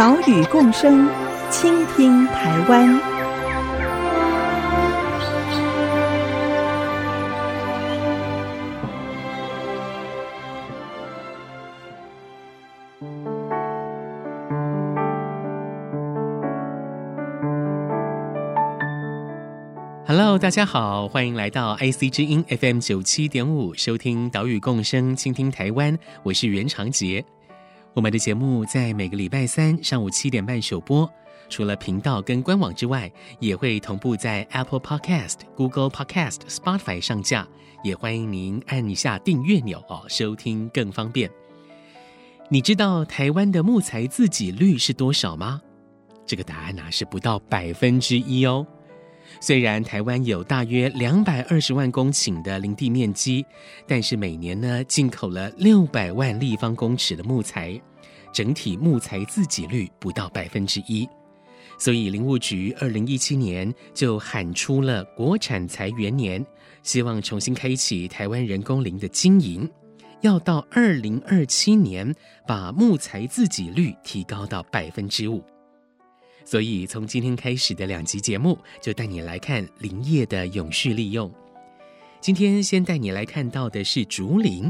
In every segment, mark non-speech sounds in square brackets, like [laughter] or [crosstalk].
岛屿共生，倾听台湾。Hello，大家好，欢迎来到 IC 之音 FM 九七点五，收听岛屿共生，倾听台湾。我是袁长杰。我们的节目在每个礼拜三上午七点半首播，除了频道跟官网之外，也会同步在 Apple Podcast、Google Podcast、Spotify 上架。也欢迎您按一下订阅钮哦，收听更方便。你知道台湾的木材自给率是多少吗？这个答案呢、是不到百分之一哦。虽然台湾有大约两百二十万公顷的林地面积，但是每年呢进口了六百万立方公尺的木材，整体木材自给率不到百分之一。所以林务局二零一七年就喊出了国产材元年，希望重新开启台湾人工林的经营，要到二零二七年把木材自给率提高到百分之五。所以，从今天开始的两集节目，就带你来看林业的永续利用。今天先带你来看到的是竹林。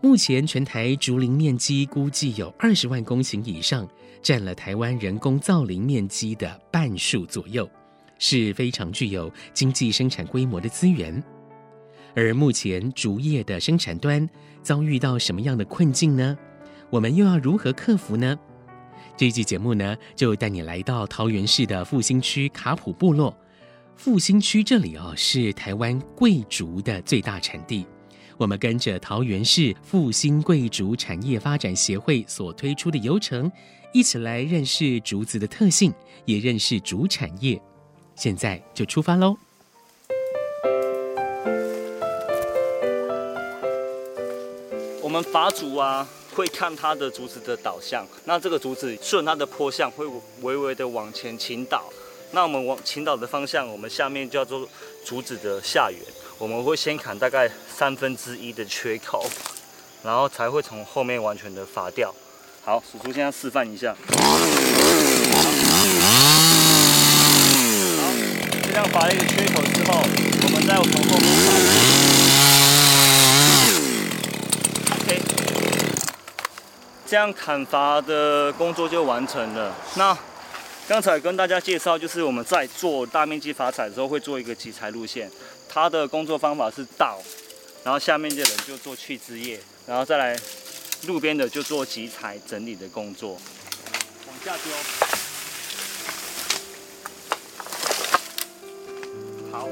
目前全台竹林面积估计有二十万公顷以上，占了台湾人工造林面积的半数左右，是非常具有经济生产规模的资源。而目前竹业的生产端遭遇到什么样的困境呢？我们又要如何克服呢？这一集节目呢，就带你来到桃园市的复兴区卡普部落。复兴区这里哦，是台湾桂竹的最大产地。我们跟着桃园市复兴桂竹产业发展协会所推出的游程，一起来认识竹子的特性，也认识竹产业。现在就出发喽！我们伐竹啊。会看它的竹子的倒向，那这个竹子顺它的坡向会微微的往前倾倒，那我们往倾倒的方向，我们下面叫做竹子的下缘，我们会先砍大概三分之一的缺口，然后才会从后面完全的伐掉。好，叔叔现在示范一下。好，这样伐了一个缺口之后，我们再从后面这样砍伐的工作就完成了。那刚才跟大家介绍，就是我们在做大面积伐采的时候，会做一个集材路线。它的工作方法是倒，然后下面的人就做去枝叶，然后再来路边的就做集材整理的工作。往下丢。好。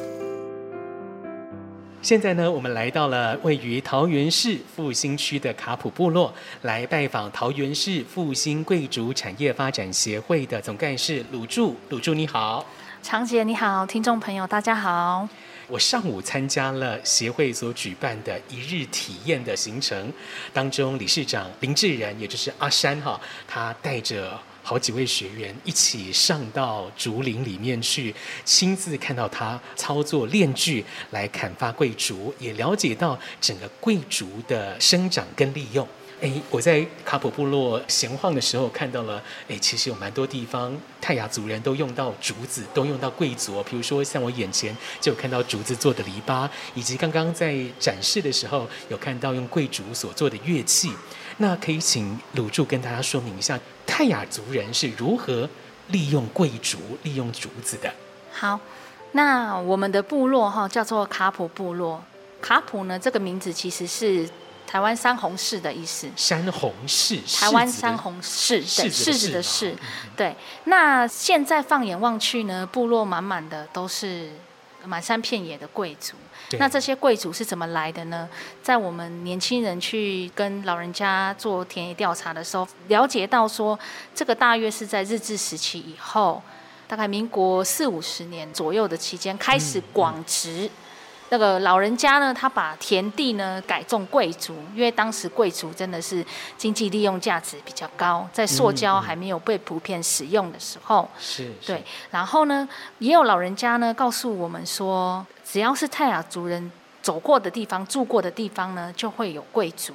现在呢，我们来到了位于桃园市复兴区的卡普部落，来拜访桃园市复兴贵族产业发展协会的总干事鲁柱。鲁柱你好，长姐你好，听众朋友大家好。我上午参加了协会所举办的一日体验的行程，当中理事长林志仁，也就是阿山哈，他带着。好几位学员一起上到竹林里面去，亲自看到他操作链锯来砍伐桂竹，也了解到整个桂竹的生长跟利用。诶，我在卡普部落闲晃的时候看到了，诶，其实有蛮多地方泰雅族人都用到竹子，都用到桂竹。比如说像我眼前就看到竹子做的篱笆，以及刚刚在展示的时候有看到用桂竹所做的乐器。那可以请鲁柱跟大家说明一下，泰雅族人是如何利用桂竹、利用竹子的？好，那我们的部落哈叫做卡普部落。卡普呢这个名字其实是台湾山红柿的意思。山红柿，台湾山红柿，对，柿子的柿。对，那现在放眼望去呢，部落满满的都是满山遍野的桂竹。那这些贵族是怎么来的呢？在我们年轻人去跟老人家做田野调查的时候，了解到说，这个大约是在日治时期以后，大概民国四五十年左右的期间开始广植。嗯嗯那个老人家呢，他把田地呢改种贵族，因为当时贵族真的是经济利用价值比较高，在塑胶还没有被普遍使用的时候，是、嗯，对。然后呢，也有老人家呢告诉我们说，只要是泰雅族人走过的地方、住过的地方呢，就会有贵族，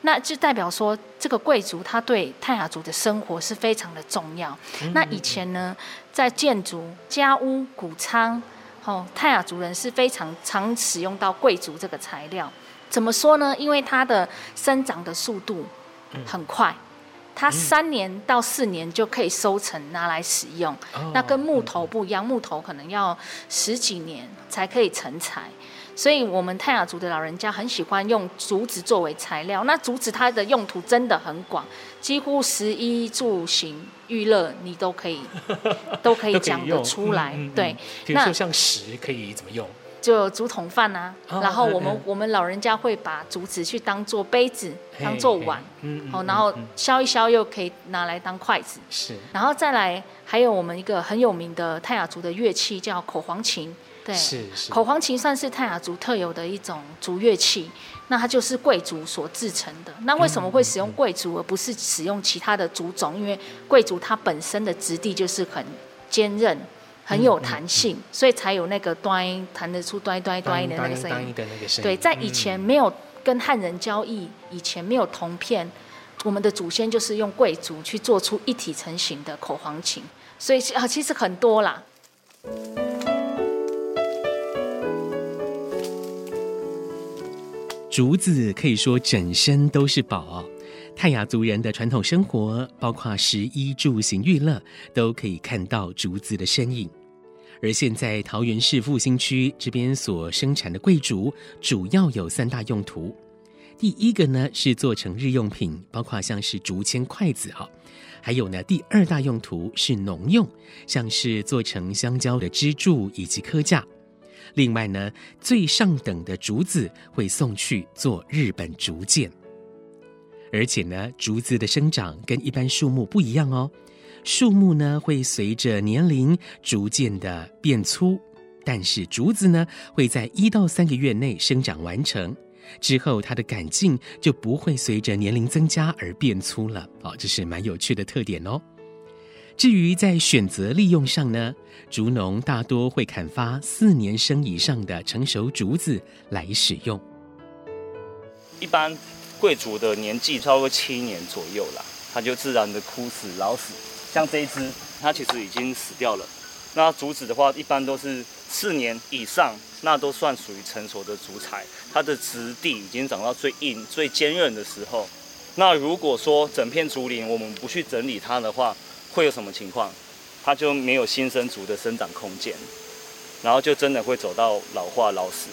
那就代表说这个贵族他对泰雅族的生活是非常的重要。嗯、那以前呢，在建筑、家屋、谷仓。哦，泰雅族人是非常常使用到贵竹这个材料。怎么说呢？因为它的生长的速度很快，它三年到四年就可以收成拿来使用。那跟木头不一样，木头可能要十几年才可以成材。所以，我们泰雅族的老人家很喜欢用竹子作为材料。那竹子它的用途真的很广，几乎食衣住行娱乐你都可以 [laughs] 都可以讲得出来。嗯嗯嗯、对，比如说像石可以怎么用？就竹筒饭啊。哦、然后我们、嗯、我们老人家会把竹子去当做杯子，当做碗。好、嗯嗯，然后削一削又可以拿来当筷子。是。然后再来，还有我们一个很有名的泰雅族的乐器叫口簧琴。对，是是，口簧琴算是泰雅族特有的一种竹乐器，那它就是贵族所制成的。那为什么会使用贵族而不是使用其他的竹种？因为贵族它本身的质地就是很坚韧、很有弹性，所以才有那个端弹得出端端端的那个声音。对，在以前没有跟汉人交易，以前没有铜片，我们的祖先就是用贵族去做出一体成型的口簧琴，所以啊，其实很多啦。竹子可以说整身都是宝，泰雅族人的传统生活，包括食衣住行娱乐，都可以看到竹子的身影。而现在桃园市复兴区这边所生产的贵竹，主要有三大用途。第一个呢是做成日用品，包括像是竹签、筷子哈，还有呢第二大用途是农用，像是做成香蕉的支柱以及科架。另外呢，最上等的竹子会送去做日本竹剑，而且呢，竹子的生长跟一般树木不一样哦。树木呢会随着年龄逐渐的变粗，但是竹子呢会在一到三个月内生长完成，之后它的杆径就不会随着年龄增加而变粗了。哦，这是蛮有趣的特点哦。至于在选择利用上呢，竹农大多会砍伐四年生以上的成熟竹子来使用。一般贵族的年纪超过七年左右啦，它就自然的枯死老死。像这一支，它其实已经死掉了。那竹子的话，一般都是四年以上，那都算属于成熟的竹材，它的质地已经长到最硬、最坚韧的时候。那如果说整片竹林我们不去整理它的话，会有什么情况？它就没有新生竹的生长空间，然后就真的会走到老化老死，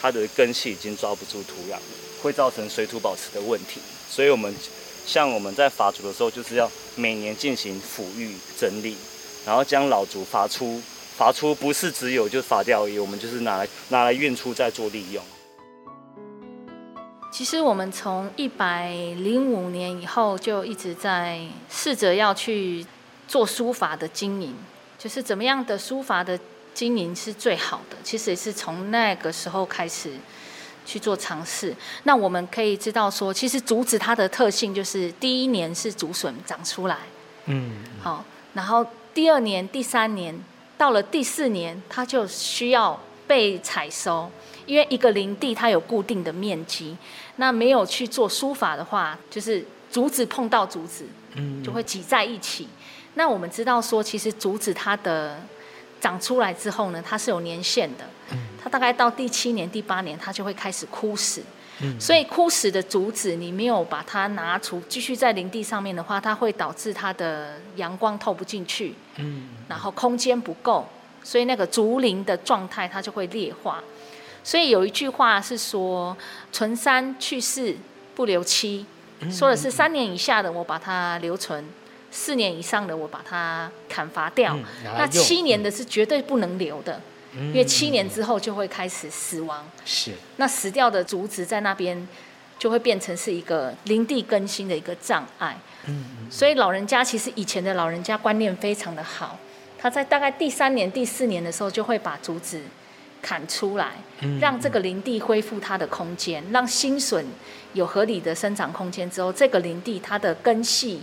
它的根系已经抓不住土壤，会造成水土保持的问题。所以，我们像我们在伐竹的时候，就是要每年进行抚育整理，然后将老竹伐出，伐出不是只有就伐掉而已，我们就是拿来拿来运出再做利用。其实我们从一百零五年以后就一直在试着要去。做书法的经营，就是怎么样的书法的经营是最好的。其实也是从那个时候开始去做尝试。那我们可以知道说，其实竹子它的特性就是第一年是竹笋长出来，嗯，好，然后第二年、第三年，到了第四年，它就需要被采收，因为一个林地它有固定的面积，那没有去做书法的话，就是竹子碰到竹子，嗯，就会挤在一起。那我们知道说，其实竹子它的长出来之后呢，它是有年限的。它大概到第七年、第八年，它就会开始枯死。所以枯死的竹子，你没有把它拿出，继续在林地上面的话，它会导致它的阳光透不进去。然后空间不够，所以那个竹林的状态它就会劣化。所以有一句话是说：“存三去四不留七”，说的是三年以下的我把它留存。四年以上的我把它砍伐掉，嗯、那七年的是绝对不能留的，因为七年之后就会开始死亡。是。那死掉的竹子在那边就会变成是一个林地更新的一个障碍。嗯。所以老人家其实以前的老人家观念非常的好，他在大概第三年、第四年的时候就会把竹子砍出来，让这个林地恢复它的空间，让新笋有合理的生长空间之后，这个林地它的根系，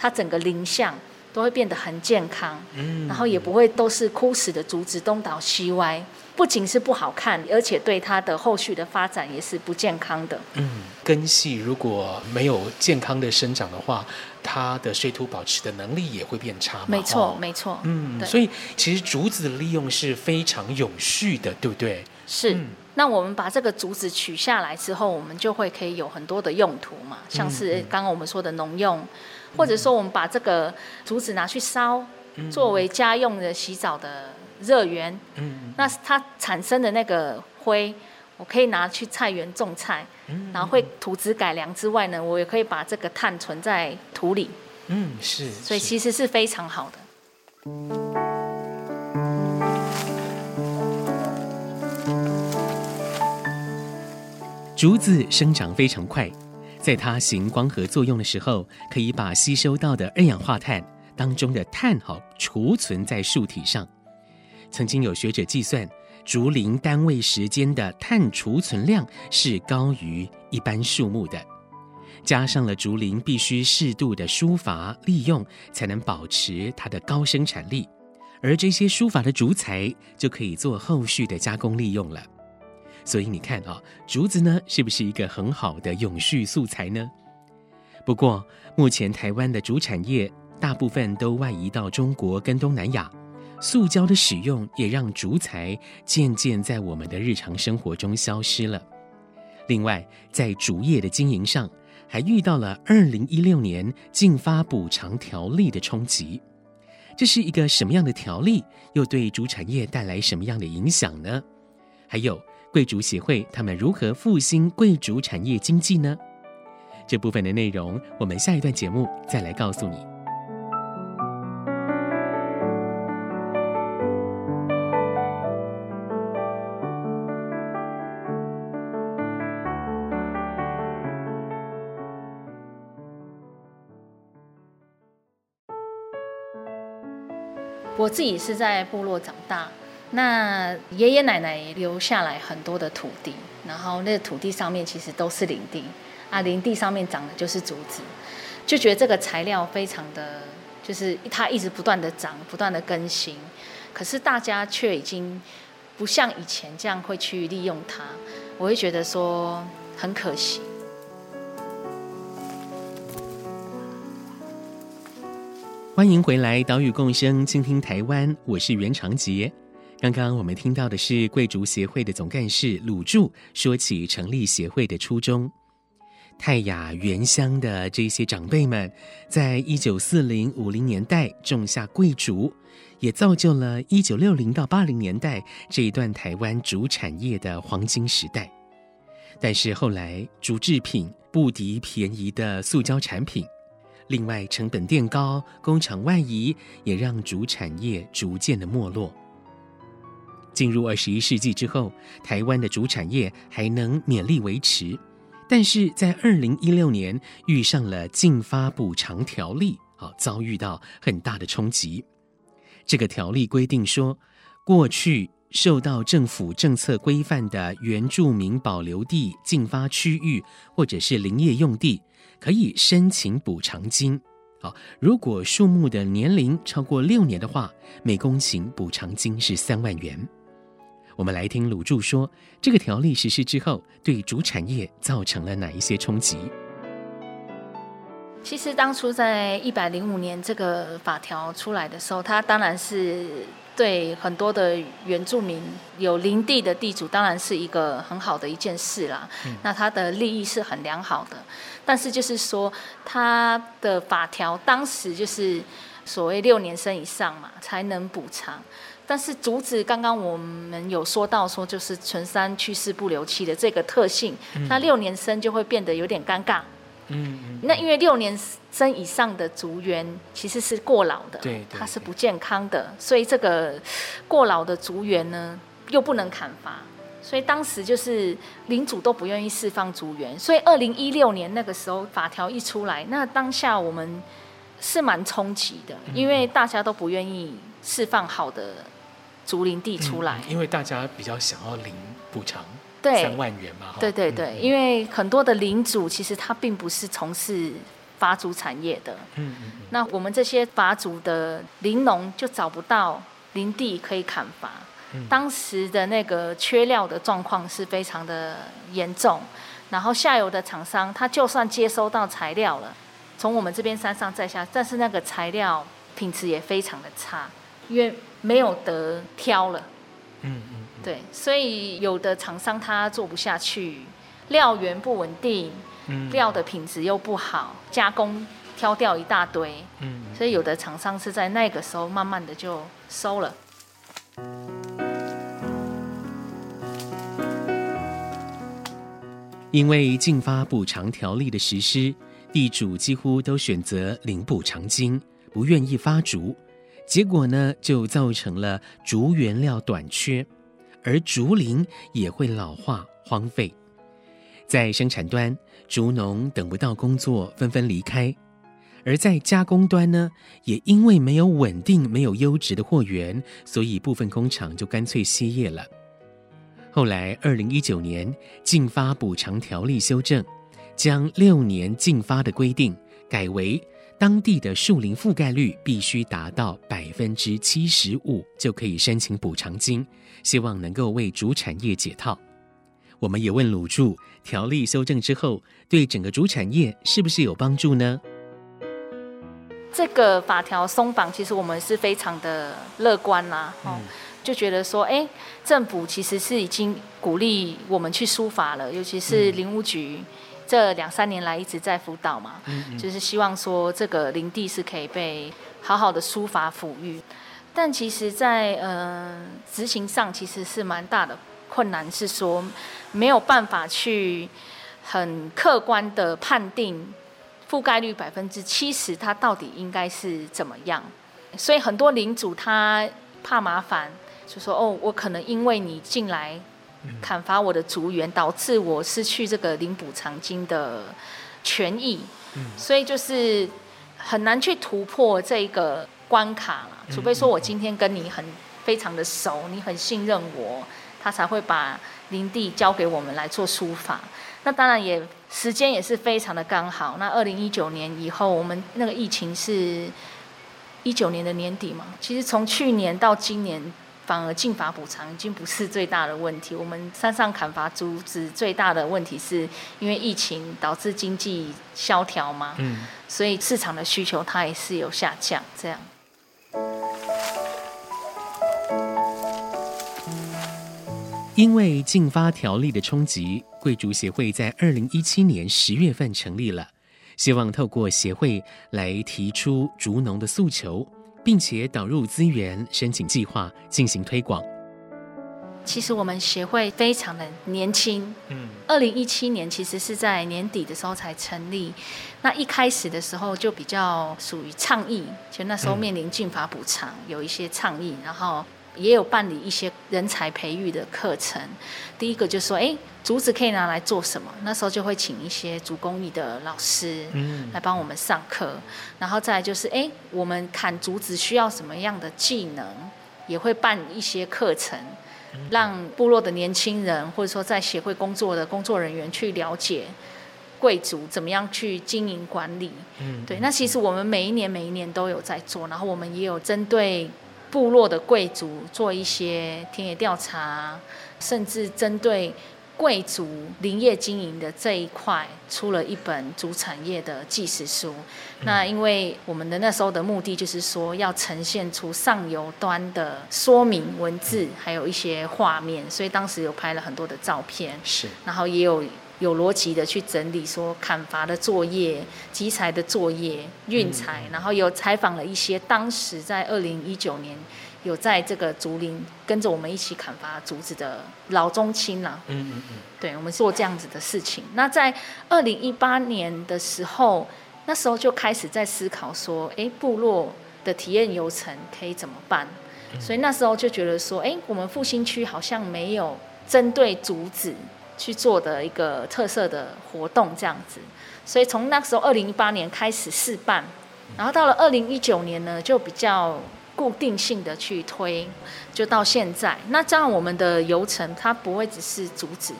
它整个林相。都会变得很健康，嗯，然后也不会都是枯死的竹子东倒西歪，不仅是不好看，而且对它的后续的发展也是不健康的。嗯，根系如果没有健康的生长的话，它的水土保持的能力也会变差。没错，哦、没错。嗯，对。所以其实竹子的利用是非常永续的，对不对？是。嗯、那我们把这个竹子取下来之后，我们就会可以有很多的用途嘛，像是刚刚我们说的农用。或者说，我们把这个竹子拿去烧，作为家用的洗澡的热源。嗯，那它产生的那个灰，我可以拿去菜园种菜，然后会土质改良之外呢，我也可以把这个碳存在土里。嗯，是。所以其实是非常好的。竹子生长非常快。在它行光合作用的时候，可以把吸收到的二氧化碳当中的碳好储存在树体上。曾经有学者计算，竹林单位时间的碳储存量是高于一般树木的。加上了竹林必须适度的疏伐利用，才能保持它的高生产力，而这些疏伐的竹材就可以做后续的加工利用了。所以你看啊，竹子呢，是不是一个很好的永续素材呢？不过目前台湾的竹产业大部分都外移到中国跟东南亚，塑胶的使用也让竹材渐渐在我们的日常生活中消失了。另外，在竹业的经营上，还遇到了二零一六年禁发补偿条例的冲击。这是一个什么样的条例？又对竹产业带来什么样的影响呢？还有。贵族协会他们如何复兴贵族产业经济呢？这部分的内容，我们下一段节目再来告诉你。我自己是在部落长大。那爷爷奶奶留下来很多的土地，然后那个土地上面其实都是林地啊，林地上面长的就是竹子，就觉得这个材料非常的，就是它一直不断的长，不断的更新，可是大家却已经不像以前这样会去利用它，我会觉得说很可惜。欢迎回来，岛屿共生，倾听台湾，我是袁长杰。刚刚我们听到的是贵族协会的总干事鲁柱说起成立协会的初衷。泰雅原乡的这些长辈们，在一九四零五零年代种下贵竹，也造就了一九六零到八零年代这一段台湾竹产业的黄金时代。但是后来竹制品不敌便宜的塑胶产品，另外成本垫高，工厂外移，也让竹产业逐渐的没落。进入二十一世纪之后，台湾的竹产业还能勉力维持，但是在二零一六年遇上了禁发补偿条例，啊，遭遇到很大的冲击。这个条例规定说，过去受到政府政策规范的原住民保留地禁发区域或者是林业用地，可以申请补偿金。好，如果树木的年龄超过六年的话，每公顷补偿金是三万元。我们来听鲁柱说，这个条例实施之后，对主产业造成了哪一些冲击？其实当初在一百零五年这个法条出来的时候，它当然是对很多的原住民有林地的地主，当然是一个很好的一件事啦。嗯、那它的利益是很良好的，但是就是说，它的法条当时就是所谓六年生以上嘛，才能补偿。但是竹子刚刚我们有说到说，就是存山去世不留气的这个特性，嗯、那六年生就会变得有点尴尬。嗯，嗯，那因为六年生以上的竹园其实是过老的，对，对，对，它是不健康的，所以这个过老的竹园呢，又不能砍伐，所以当时就是领主都不愿意释放竹园。所以二零一六年那个时候法条一出来，那当下我们是蛮冲击的，因为大家都不愿意释放好的竹林地出来，嗯，因为大家比较想要领补偿。对，三万元嘛，对对对，嗯、因为很多的领主其实他并不是从事伐竹产业的，嗯嗯，那我们这些伐竹的林农就找不到林地可以砍伐，嗯、当时的那个缺料的状况是非常的严重，然后下游的厂商他就算接收到材料了，从我们这边山上再下，但是那个材料品质也非常的差，因为没有得挑了，嗯嗯。对，所以有的厂商他做不下去，料源不稳定，嗯、料的品质又不好，加工挑掉一大堆，嗯、所以有的厂商是在那个时候慢慢的就收了。因为禁发补偿条例的实施，地主几乎都选择领补偿金，不愿意发竹，结果呢，就造成了竹原料短缺。而竹林也会老化荒废，在生产端，竹农等不到工作，纷纷离开；而在加工端呢，也因为没有稳定、没有优质的货源，所以部分工厂就干脆歇业了。后来，二零一九年禁发补偿条例修正，将六年禁发的规定改为当地的树林覆盖率必须达到百分之七十五，就可以申请补偿金。希望能够为主产业解套。我们也问鲁助，条例修正之后，对整个主产业是不是有帮助呢？这个法条松绑，其实我们是非常的乐观啦。哦，嗯、就觉得说，哎，政府其实是已经鼓励我们去疏法了，尤其是林务局这两三年来一直在辅导嘛，嗯嗯、就是希望说这个林地是可以被好好的书法抚育。但其实在，在呃执行上，其实是蛮大的困难，是说没有办法去很客观的判定覆盖率百分之七十，它到底应该是怎么样。所以很多领主他怕麻烦，就说哦，我可能因为你进来砍伐我的竹园，导致我失去这个领补偿金的权益，所以就是很难去突破这个。关卡了，除非说我今天跟你很非常的熟，你很信任我，他才会把林地交给我们来做书法。那当然也时间也是非常的刚好。那二零一九年以后，我们那个疫情是一九年的年底嘛。其实从去年到今年，反而禁伐补偿已经不是最大的问题。我们山上砍伐竹子最大的问题是因为疫情导致经济萧条嘛，嗯，所以市场的需求它也是有下降这样。因为禁发条例的冲击，贵族协会在二零一七年十月份成立了，希望透过协会来提出竹农的诉求，并且导入资源，申请计划进行推广。其实我们协会非常的年轻，嗯，二零一七年其实是在年底的时候才成立，那一开始的时候就比较属于倡议，就那时候面临禁法补偿，有一些倡议，然后。也有办理一些人才培育的课程。第一个就是说，哎，竹子可以拿来做什么？那时候就会请一些竹工艺的老师，嗯来帮我们上课。嗯、然后再来就是，哎，我们砍竹子需要什么样的技能？也会办一些课程，让部落的年轻人或者说在协会工作的工作人员去了解贵族怎么样去经营管理。嗯，对。那其实我们每一年每一年都有在做，然后我们也有针对。部落的贵族做一些田野调查，甚至针对贵族林业经营的这一块，出了一本主产业的纪实书。那因为我们的那时候的目的就是说，要呈现出上游端的说明文字，还有一些画面，所以当时有拍了很多的照片，是，然后也有。有逻辑的去整理说砍伐的作业、集材的作业、运材，然后有采访了一些当时在二零一九年有在这个竹林跟着我们一起砍伐竹子的老中青啦。嗯嗯嗯。对，我们做这样子的事情。那在二零一八年的时候，那时候就开始在思考说，哎，部落的体验游程可以怎么办？所以那时候就觉得说，哎，我们复兴区好像没有针对竹子去做的一个特色的活动这样子。所以从那时候二零一八年开始试办，然后到了二零一九年呢，就比较固定性的去推，就到现在。那这样我们的游程它不会只是竹子，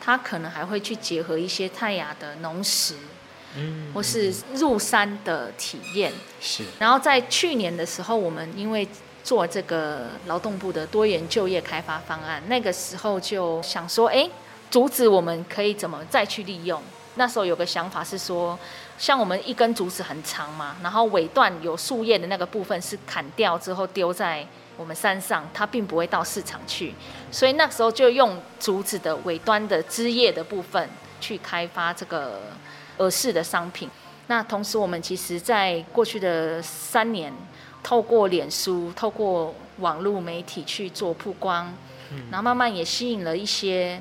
它可能还会去结合一些泰雅的农食。嗯，或是入山的体验是。然后在去年的时候，我们因为做这个劳动部的多元就业开发方案，那个时候就想说，哎，竹子我们可以怎么再去利用？那时候有个想法是说，像我们一根竹子很长嘛，然后尾段有树叶的那个部分是砍掉之后丢在我们山上，它并不会到市场去，所以那时候就用竹子的尾端的枝叶的部分去开发这个。耳饰的商品，那同时我们其实在过去的三年，透过脸书、透过网络媒体去做曝光，然后慢慢也吸引了一些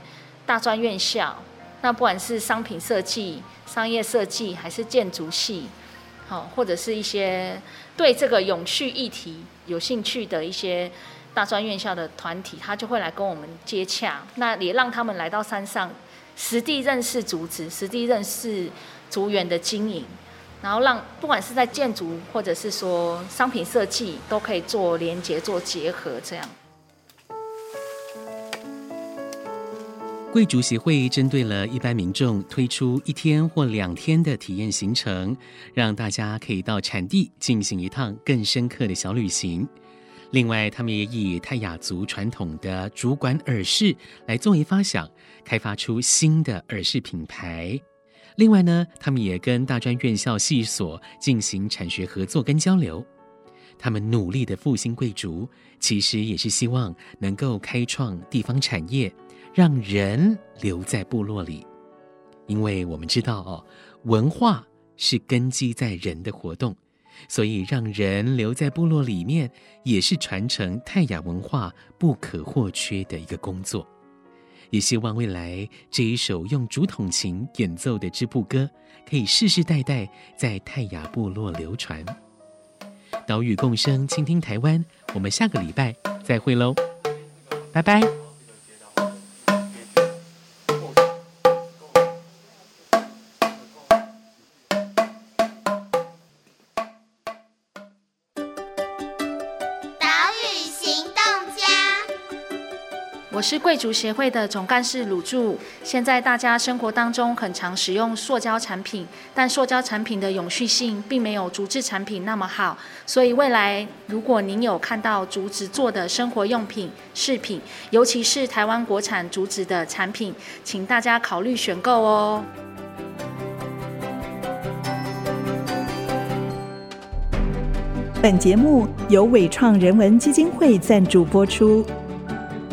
大专院校，那不管是商品设计、商业设计，还是建筑系，好，或者是一些对这个永续议题有兴趣的一些大专院校的团体，他就会来跟我们接洽，那也让他们来到山上。实地认识竹子，实地认识竹园的经营，然后让不管是在建筑或者是说商品设计，都可以做连接、做结合，这样。贵族协会针对了一般民众，推出一天或两天的体验行程，让大家可以到产地进行一趟更深刻的小旅行。另外，他们也以泰雅族传统的竹管耳饰来作为发想，开发出新的耳饰品牌。另外呢，他们也跟大专院校系所进行产学合作跟交流。他们努力的复兴贵族，其实也是希望能够开创地方产业，让人留在部落里。因为我们知道哦，文化是根基在人的活动。所以，让人留在部落里面，也是传承泰雅文化不可或缺的一个工作。也希望未来这一首用竹筒琴演奏的织布歌，可以世世代代在泰雅部落流传。岛屿共生，倾听台湾。我们下个礼拜再会喽，拜拜。我是贵族协会的总干事鲁柱。现在大家生活当中很常使用塑胶产品，但塑胶产品的永续性并没有竹制产品那么好。所以未来如果您有看到竹子做的生活用品、饰品，尤其是台湾国产竹子的产品，请大家考虑选购哦。本节目由伟创人文基金会赞助播出。